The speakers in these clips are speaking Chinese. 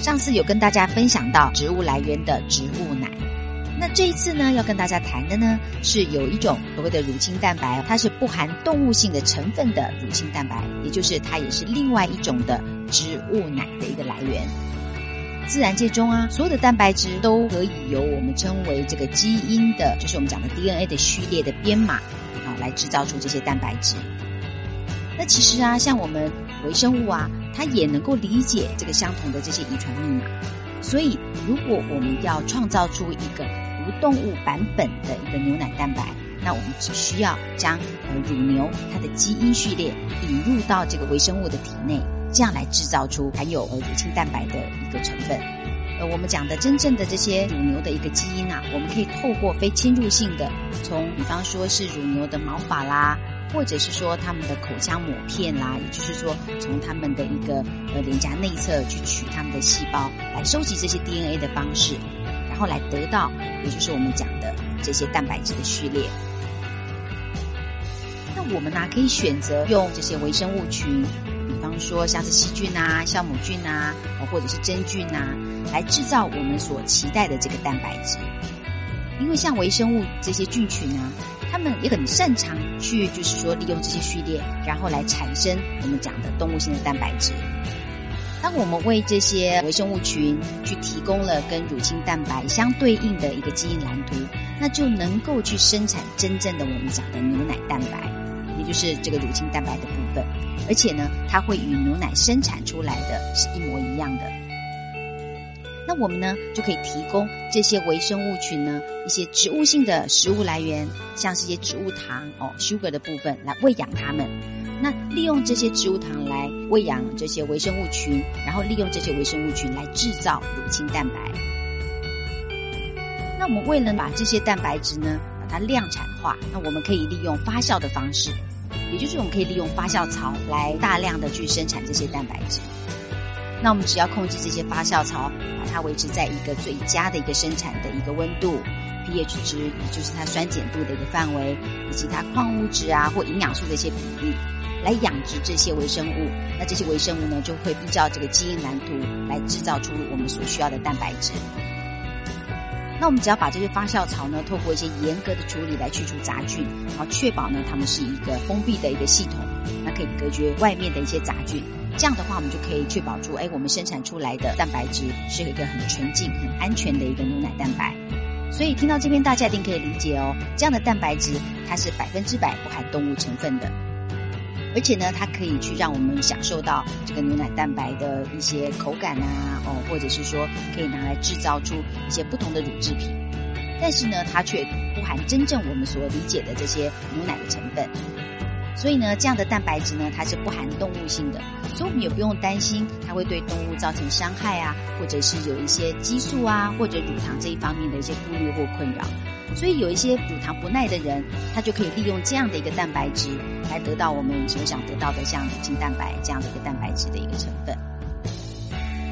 上次有跟大家分享到植物来源的植物奶，那这一次呢，要跟大家谈的呢，是有一种所谓的乳清蛋白，它是不含动物性的成分的乳清蛋白，也就是它也是另外一种的植物奶的一个来源。自然界中啊，所有的蛋白质都可以由我们称为这个基因的，就是我们讲的 DNA 的序列的编码啊，来制造出这些蛋白质。那其实啊，像我们微生物啊。它也能够理解这个相同的这些遗传密码，所以如果我们要创造出一个无动物版本的一个牛奶蛋白，那我们只需要将呃乳牛它的基因序列引入到这个微生物的体内，这样来制造出含有呃乳清蛋白的一个成分。呃，我们讲的真正的这些乳牛的一个基因啊，我们可以透过非侵入性的，从比方说是乳牛的毛发啦。或者是说他们的口腔膜片啦，也就是说从他们的一个呃脸颊内侧去取他们的细胞，来收集这些 DNA 的方式，然后来得到，也就是我们讲的这些蛋白质的序列。那我们呢可以选择用这些微生物群，比方说像是细菌啊、酵母菌啊，或者是真菌啊，来制造我们所期待的这个蛋白质。因为像微生物这些菌群呢。他们也很擅长去，就是说利用这些序列，然后来产生我们讲的动物性的蛋白质。当我们为这些微生物群去提供了跟乳清蛋白相对应的一个基因蓝图，那就能够去生产真正的我们讲的牛奶蛋白，也就是这个乳清蛋白的部分。而且呢，它会与牛奶生产出来的是一模一样的。那我们呢就可以提供这些微生物群呢一些植物性的食物来源，像是一些植物糖哦，sugar 的部分来喂养它们。那利用这些植物糖来喂养这些微生物群，然后利用这些微生物群来制造乳清蛋白。那我们为了把这些蛋白质呢把它量产化，那我们可以利用发酵的方式，也就是我们可以利用发酵槽来大量的去生产这些蛋白质。那我们只要控制这些发酵槽，把它维持在一个最佳的一个生产的一个温度，pH 值，也就是它酸碱度的一个范围，以及它矿物质啊或营养素的一些比例，来养殖这些微生物。那这些微生物呢，就会依照这个基因蓝图来制造出我们所需要的蛋白质。那我们只要把这些发酵槽呢，透过一些严格的处理来去除杂菌，然后确保呢它们是一个封闭的一个系统，那可以隔绝外面的一些杂菌。这样的话，我们就可以确保出，哎，我们生产出来的蛋白质是一个很纯净、很安全的一个牛奶蛋白。所以听到这边，大家一定可以理解哦，这样的蛋白质它是百分之百不含动物成分的，而且呢，它可以去让我们享受到这个牛奶蛋白的一些口感啊，哦，或者是说可以拿来制造出一些不同的乳制品。但是呢，它却不含真正我们所理解的这些牛奶的成分。所以呢，这样的蛋白质呢，它是不含动物性的，所以我们也不用担心它会对动物造成伤害啊，或者是有一些激素啊，或者乳糖这一方面的一些顾虑或困扰。所以有一些乳糖不耐的人，他就可以利用这样的一个蛋白质，来得到我们所想得到的像乳清蛋白这样的一个蛋白质的一个成分。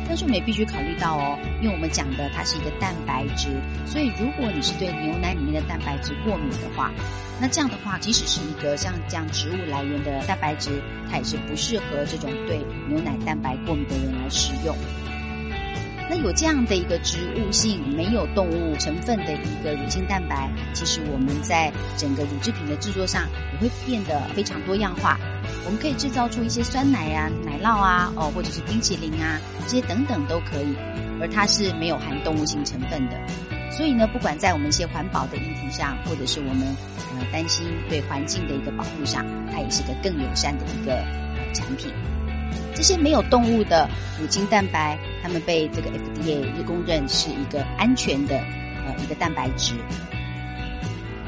但是我们也必须考虑到哦，因为我们讲的它是一个蛋白质，所以如果你是对牛奶里面的蛋白质过敏的话，那这样的话，即使是一个像这样植物来源的蛋白质，它也是不适合这种对牛奶蛋白过敏的人来食用。那有这样的一个植物性、没有动物成分的一个乳清蛋白，其实我们在整个乳制品的制作上也会变得非常多样化。我们可以制造出一些酸奶啊、奶酪啊，哦，或者是冰淇淋啊，这些等等都可以。而它是没有含动物性成分的，所以呢，不管在我们一些环保的议题上，或者是我们呃担心对环境的一个保护上，它也是个更友善的一个产品。这些没有动物的乳清蛋白，它们被这个 FDA 公认是一个安全的呃一个蛋白质，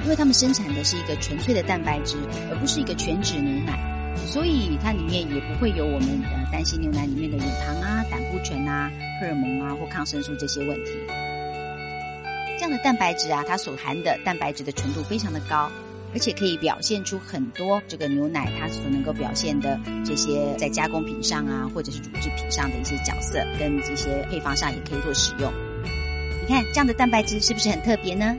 因为他们生产的是一个纯粹的蛋白质，而不是一个全脂牛奶，所以它里面也不会有我们呃担心牛奶里面的乳糖啊、胆固醇啊、荷尔蒙啊或抗生素这些问题。这样的蛋白质啊，它所含的蛋白质的纯度非常的高。而且可以表现出很多这个牛奶它所能够表现的这些在加工品上啊，或者是乳制品上的一些角色，跟这些配方上也可以做使用。你看这样的蛋白质是不是很特别呢？